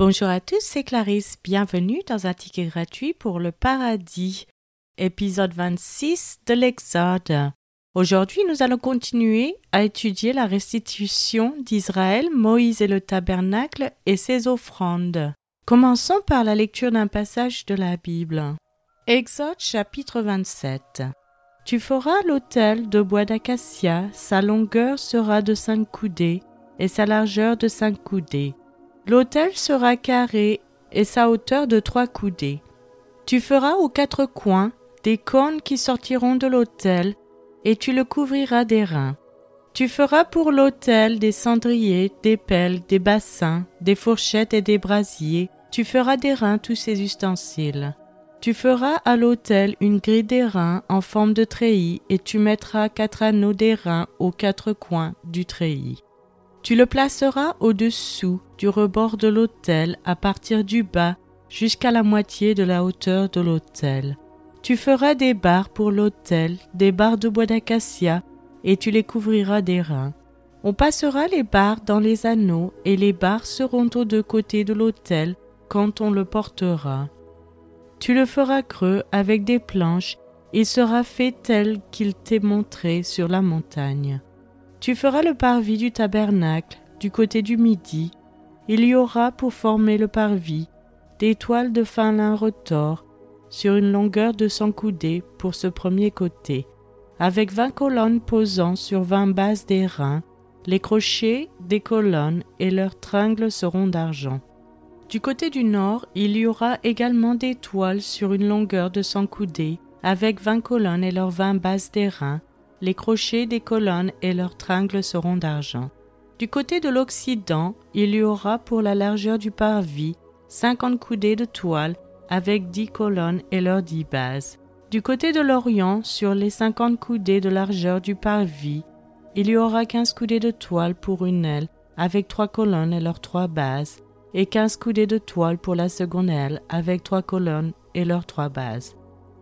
Bonjour à tous, c'est Clarisse. Bienvenue dans un ticket gratuit pour le paradis, épisode 26 de l'Exode. Aujourd'hui, nous allons continuer à étudier la restitution d'Israël, Moïse et le tabernacle et ses offrandes. Commençons par la lecture d'un passage de la Bible. Exode chapitre 27. Tu feras l'autel de bois d'acacia, sa longueur sera de cinq coudées et sa largeur de cinq coudées. L'autel sera carré et sa hauteur de trois coudées. Tu feras aux quatre coins des cornes qui sortiront de l'autel et tu le couvriras d'airain. Tu feras pour l'autel des cendriers, des pelles, des bassins, des fourchettes et des brasiers. Tu feras d'airain tous ces ustensiles. Tu feras à l'autel une grille d'airain en forme de treillis et tu mettras quatre anneaux d'airain aux quatre coins du treillis. Tu le placeras au-dessous du rebord de l'autel à partir du bas jusqu'à la moitié de la hauteur de l'autel. Tu feras des barres pour l'autel, des barres de bois d'acacia, et tu les couvriras d'airain. On passera les barres dans les anneaux, et les barres seront aux deux côtés de l'autel quand on le portera. Tu le feras creux avec des planches, et sera fait tel qu'il t'est montré sur la montagne. Tu feras le parvis du tabernacle du côté du midi. Il y aura pour former le parvis des toiles de fin lin retors sur une longueur de cent coudées pour ce premier côté, avec vingt colonnes posant sur vingt bases d'airain. Les crochets des colonnes et leurs tringles seront d'argent. Du côté du nord, il y aura également des toiles sur une longueur de cent coudées, avec vingt colonnes et leurs vingt bases d'airain, les crochets des colonnes et leurs tringles seront d'argent. Du côté de l'Occident, il y aura pour la largeur du parvis cinquante coudées de toile avec dix colonnes et leurs dix bases. Du côté de l'Orient, sur les cinquante coudées de largeur du parvis, il y aura quinze coudées de toile pour une aile avec trois colonnes et leurs trois bases, et quinze coudées de toile pour la seconde aile avec trois colonnes et leurs trois bases.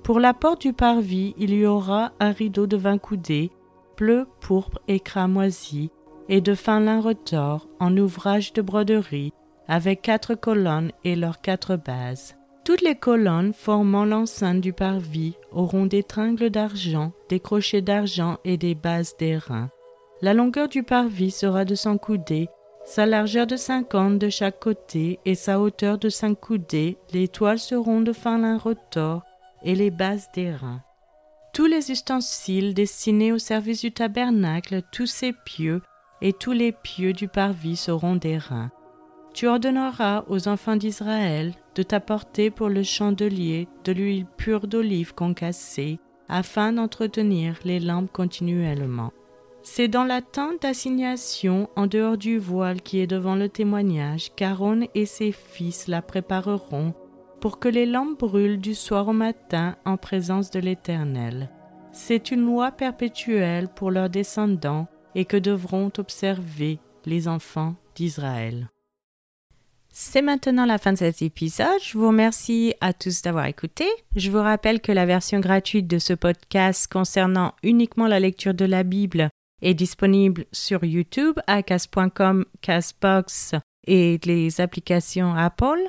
Pour la porte du parvis, il y aura un rideau de vingt coudées, bleu, pourpre et cramoisi, et de fin lin retors en ouvrage de broderie, avec quatre colonnes et leurs quatre bases. Toutes les colonnes formant l'enceinte du parvis auront des tringles d'argent, des crochets d'argent et des bases d'airain. La longueur du parvis sera de cent coudées, sa largeur de cinquante de chaque côté et sa hauteur de cinq coudées. Les toiles seront de fin lin retors et les bases d'airain. Tous les ustensiles destinés au service du tabernacle, tous ses pieux et tous les pieux du parvis seront d'airain. Tu ordonneras aux enfants d'Israël de t'apporter pour le chandelier de l'huile pure d'olive concassée, afin d'entretenir les lampes continuellement. C'est dans la tente d'assignation en dehors du voile qui est devant le témoignage qu'Aaron et ses fils la prépareront pour que les lampes brûlent du soir au matin en présence de l'Éternel. C'est une loi perpétuelle pour leurs descendants et que devront observer les enfants d'Israël. C'est maintenant la fin de cet épisode. Je vous remercie à tous d'avoir écouté. Je vous rappelle que la version gratuite de ce podcast concernant uniquement la lecture de la Bible est disponible sur YouTube à cas.com, Casbox et les applications Apple.